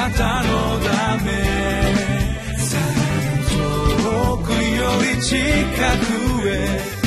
なたのため。遠くより近くへ。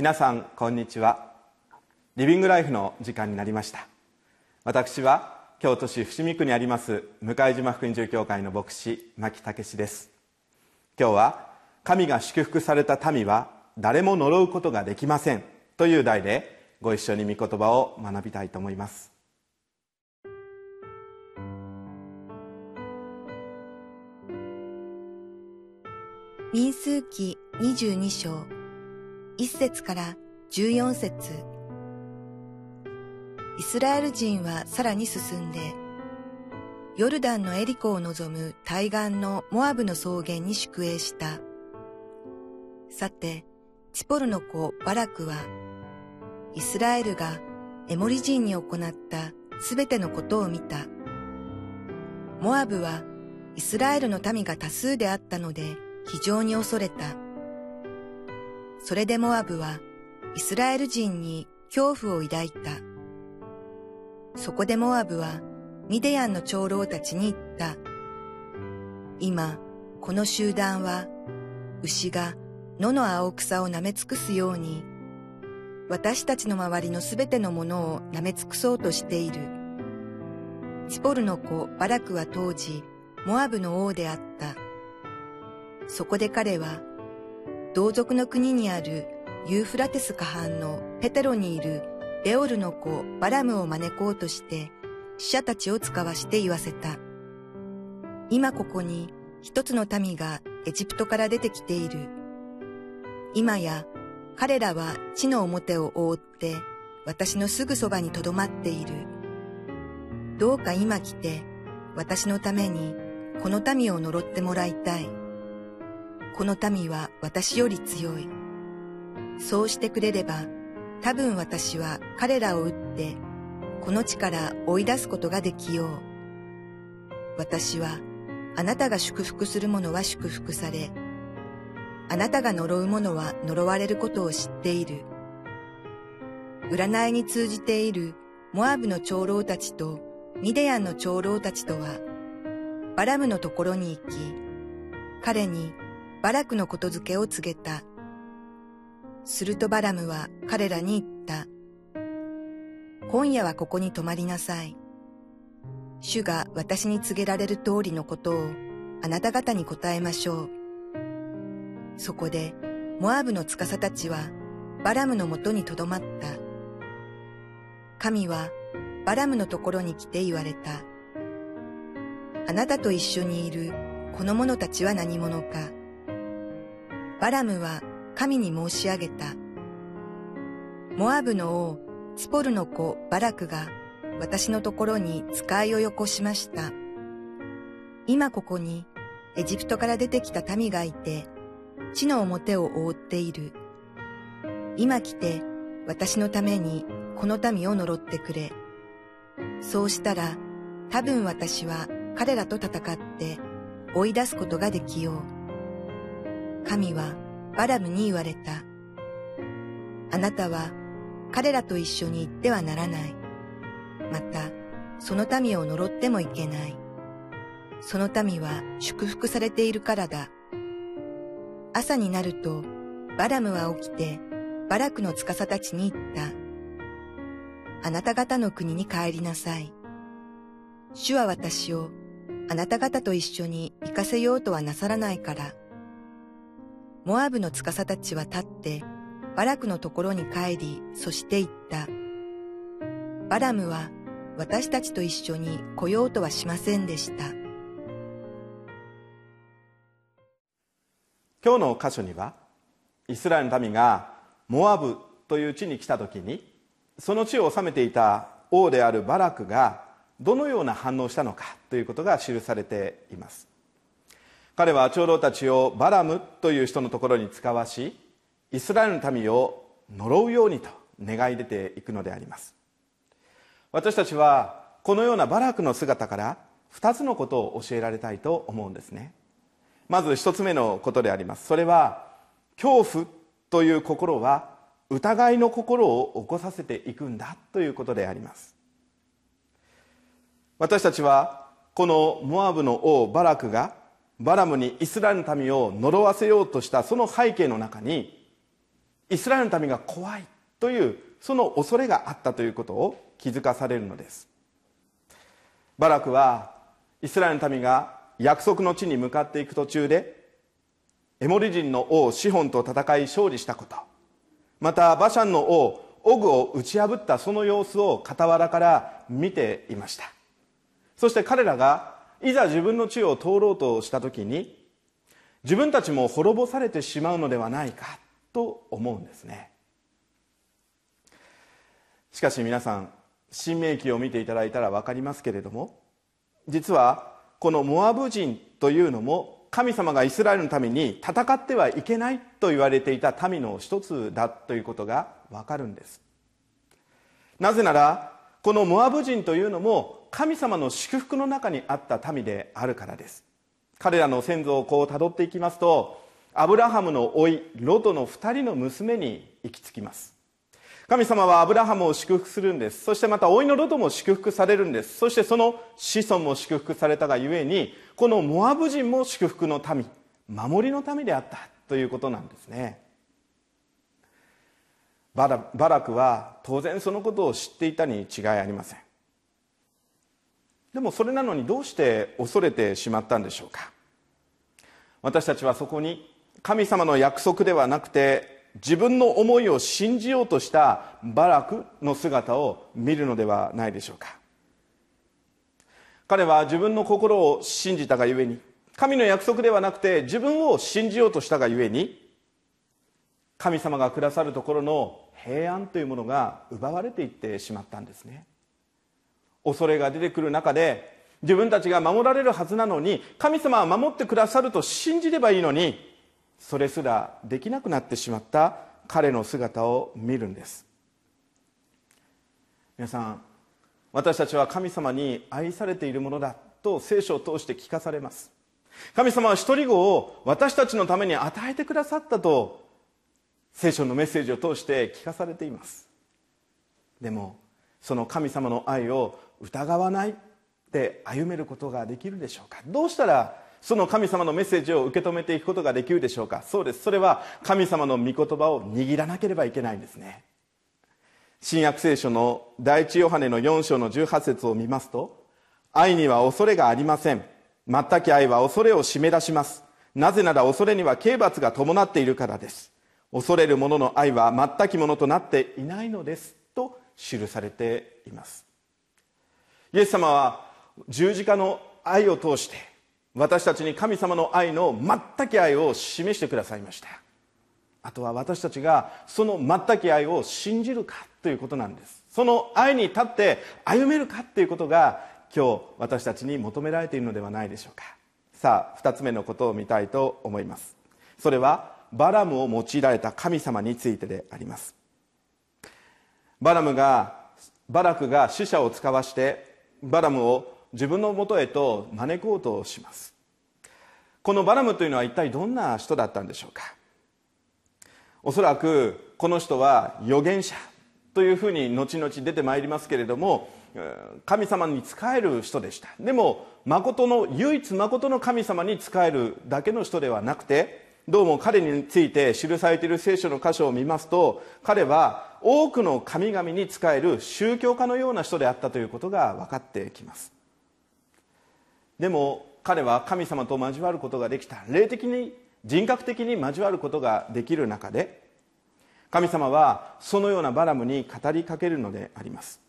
皆さんこんにちは。リビングライフの時間になりました。私は京都市伏見区にあります向島福音住教会の牧師牧武です。今日は神が祝福された民は誰も呪うことができませんという題でご一緒に御言葉を学びたいと思います。民数記22章。1節から14節イスラエル人はさらに進んで、ヨルダンのエリコを望む対岸のモアブの草原に宿営した。さて、チポルの子バラクは、イスラエルがエモリ人に行ったすべてのことを見た。モアブはイスラエルの民が多数であったので非常に恐れた。それでモアブはイスラエル人に恐怖を抱いた。そこでモアブはミディアンの長老たちに言った。今、この集団は牛が野の青草を舐め尽くすように、私たちの周りのすべてのものを舐め尽くそうとしている。チポルの子バラクは当時、モアブの王であった。そこで彼は同族の国にあるユーフラテス河畔のペテロにいるベオルの子バラムを招こうとして死者たちを使わして言わせた。今ここに一つの民がエジプトから出てきている。今や彼らは地の表を覆って私のすぐそばに留まっている。どうか今来て私のためにこの民を呪ってもらいたい。この民は私より強い。そうしてくれれば、多分私は彼らを撃って、この地から追い出すことができよう。私は、あなたが祝福する者は祝福され、あなたが呪う者は呪われることを知っている。占いに通じているモアブの長老たちとミディアンの長老たちとは、バラムのところに行き、彼にバラクのことづけを告げた。するとバラムは彼らに言った。今夜はここに泊まりなさい。主が私に告げられる通りのことをあなた方に答えましょう。そこで、モアブの司たちはバラムのもとにとどまった。神はバラムのところに来て言われた。あなたと一緒にいるこの者たちは何者か。バラムは神に申し上げた。モアブの王、ツポルの子バラクが私のところに使いをよこしました。今ここにエジプトから出てきた民がいて、地の表を覆っている。今来て私のためにこの民を呪ってくれ。そうしたら多分私は彼らと戦って追い出すことができよう。神はバラムに言われた。あなたは彼らと一緒に行ってはならない。また、その民を呪ってもいけない。その民は祝福されているからだ。朝になると、バラムは起きて、バラクの司たちに言った。あなた方の国に帰りなさい。主は私をあなた方と一緒に行かせようとはなさらないから。モアブの司たちは立って、バラクのところに帰り、そして言った。バラムは私たちと一緒に来ようとはしませんでした。今日の箇所には、イスラエルの民がモアブという地に来た時に、その地を治めていた王であるバラクがどのような反応したのかということが記されています彼は長老たちをバラムという人のところに使わしイスラエルの民を呪うようにと願い出ていくのであります。私たちはこのようなバラクの姿から2つのことを教えられたいと思うんですね。まず1つ目のことであります。それは恐怖という心は疑いの心を起こさせていくんだということであります。私たちはこのモアブの王バラクがバラムにイスラエルの民を呪わせようとしたその背景の中にイスラエルの民が怖いというその恐れがあったということを気づかされるのです。バラクはイスラエルの民が約束の地に向かっていく途中でエモリ人の王シホンと戦い勝利したことまたバシャンの王オグを打ち破ったその様子を傍らから見ていました。そして彼らがいざ自分の地を通ろうとした時に自分たちも滅ぼされてしまうのではないかと思うんですね。しかし皆さん新明記を見ていただいたら分かりますけれども実はこのモアブ人というのも神様がイスラエルのために戦ってはいけないと言われていた民の一つだということが分かるんです。なぜならこのモアブ人というのも神様の祝福の中にあった民であるからです。彼らの先祖をこうたどっていきますとアブラハムの甥ロトの2人の娘に行き着きます。神様はアブラハムを祝福するんです。そしてまた甥のロトも祝福されるんです。そしてその子孫も祝福されたがゆえにこのモアブ人も祝福の民守りの民であったということなんですね。バラバラクは当然そのことを知っていたに違いありません。でもそれなのにどうして恐れてしまったんでしょうか？私たちはそこに神様の約束ではなくて自分の思いを信じようとしたバラクの姿を見るのではないでしょうか？彼は自分の心を信じたがゆえに神の約束ではなくて自分を信じようとしたがゆえに神様がくださるところの平安というものが奪われていってしまったんですね。恐れが出てくる中で自分たちが守られるはずなのに神様は守ってくださると信じればいいのにそれすらできなくなってしまった彼の姿を見るんです。皆さん私たちは神様に愛されているものだと聖書を通して聞かされます。神様は一人子を私たちのために与えてくださったと聖書のメッセージを通して聞かされています。でもその神様の愛を疑わないで歩めることができるでしょうか？どうしたらその神様のメッセージを受け止めていくことができるでしょうか？そうです。それは神様の御言葉を握らなければいけないんですね。新約聖書の第一ヨハネの4章の18節を見ますと愛には恐れがありません。全き愛は恐れを締め出します。なぜなら恐れには刑罰が伴っているからです。恐れる者の愛は全きものとなっていないのですと記されています。イエス様は十字架の愛を通して私たちに神様の愛の全き愛を示してくださいました。あとは私たちがその全き愛を信じるかということなんです。その愛に立って歩めるかということが今日私たちに求められているのではないでしょうか。さあ2つ目のことを見たいと思います。それはバラムを用いられた神様についてであります。バラムがバラクが死者を使わしてバラムを自分のもとへと招こうとします。このバラムというのは一体どんな人だったんでしょうか？おそらくこの人は預言者というふうに後々出てまいりますけれども神様に仕える人でした。でも誠の唯一誠の神様に仕えるだけの人ではなくてどうも彼について記されている聖書の箇所を見ますと彼は多くの神々に仕える宗教家のような人であったということが分かってきます。でも彼は神様と交わることができた。霊的に人格的に交わることができる中で神様はそのようなバラムに語りかけるのであります。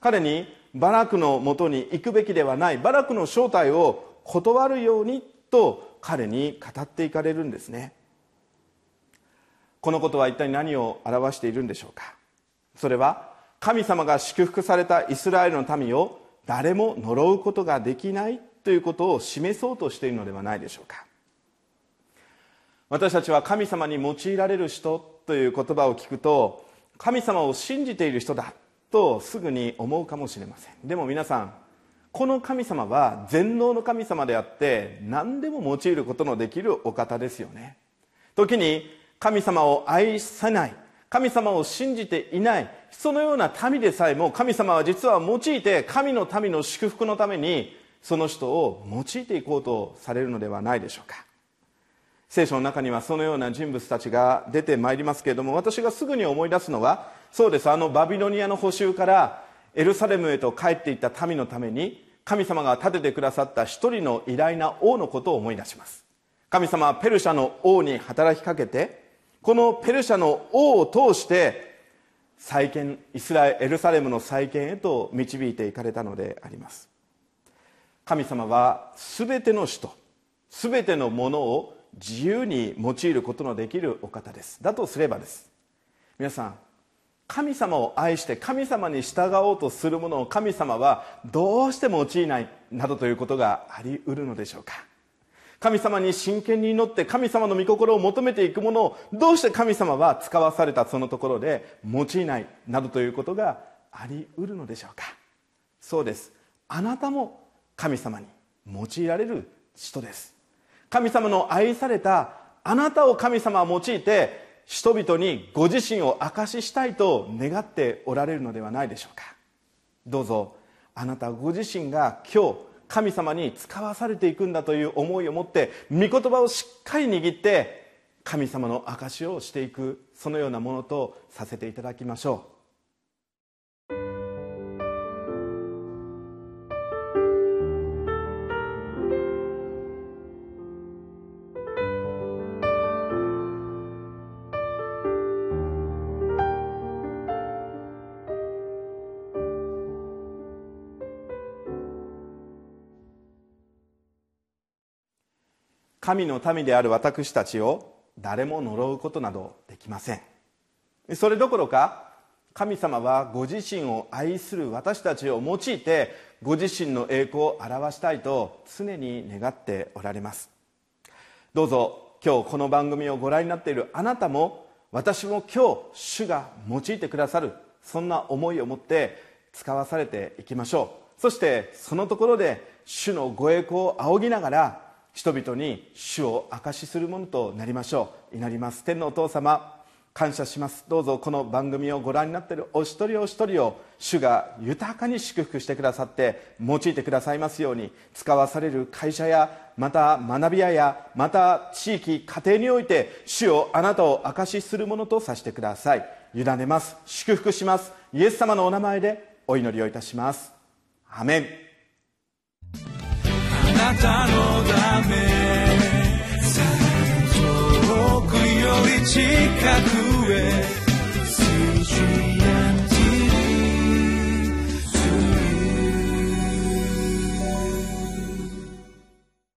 彼にバラクのもとに行くべきではないバラクの正体を断るようにと彼に語っていかれるんですね。このことは一体何を表しているんでしょうか？それは神様が祝福されたイスラエルの民を誰も呪うことができないということを示そうとしているのではないでしょうか？私たちは神様に用いられる人という言葉を聞くと神様を信じている人だとすぐに思うかもしれません。でも皆さんこの神様は全能の神様であって何でも用いることのできるお方ですよね。時に神様を愛さない神様を信じていないそのような民でさえも神様は実は用いて神の民の祝福のためにその人を用いていこうとされるのではないでしょうか。聖書の中にはそのような人物たちが出てまいりますけれども私がすぐに思い出すのはそうですあのバビロニアの補修からエルサレムへと帰っていった民のために神様が立ててくださった一人の偉大な王のことを思い出します。神様はペルシャの王に働きかけてこのペルシャの王を通して再建イスラエルエルサレムの再建へと導いていかれたのであります。神様は全ての人全てのものを自由に用いることのできるお方です。だとすればです。皆さん神様を愛して神様に従おうとするものを神様はどうして用いないなどということがあり得るのでしょうか。神様に真剣に祈って神様の御心を求めていくものをどうして神様は使わされたそのところで用いないなどということがあり得るのでしょうか？そうです。あなたも神様に用いられる人です。神様の愛されたあなたを神様は用いて人々にご自身を証ししたいと願っておられるのではないでしょうか？どうぞあなたご自身が今日神様に使わされていくんだという思いを持って御言葉をしっかり握って神様の証しをしていくそのようなものとさせていただきましょう。神の民である私たちを誰も呪うことなどできません。それどころか神様はご自身を愛する私たちを用いてご自身の栄光を表したいと常に願っておられます。どうぞ今日この番組をご覧になっているあなたも私も今日主が用いてくださるそんな思いを持って使わされていきましょう。そしてそのところで主のご栄光を仰ぎながら人々に主を証しするものとなりましょう。祈ります。天のお父様感謝します。どうぞこの番組をご覧になっているお一人お一人を主が豊かに祝福してくださって用いてくださいますように使わされる会社やまた学び屋やまた地域家庭において主をあなたを証しするものとさせてください。委ねます。祝福します。イエス様のお名前でお祈りをいたします。アメン。なたのため。遠くより近くへ。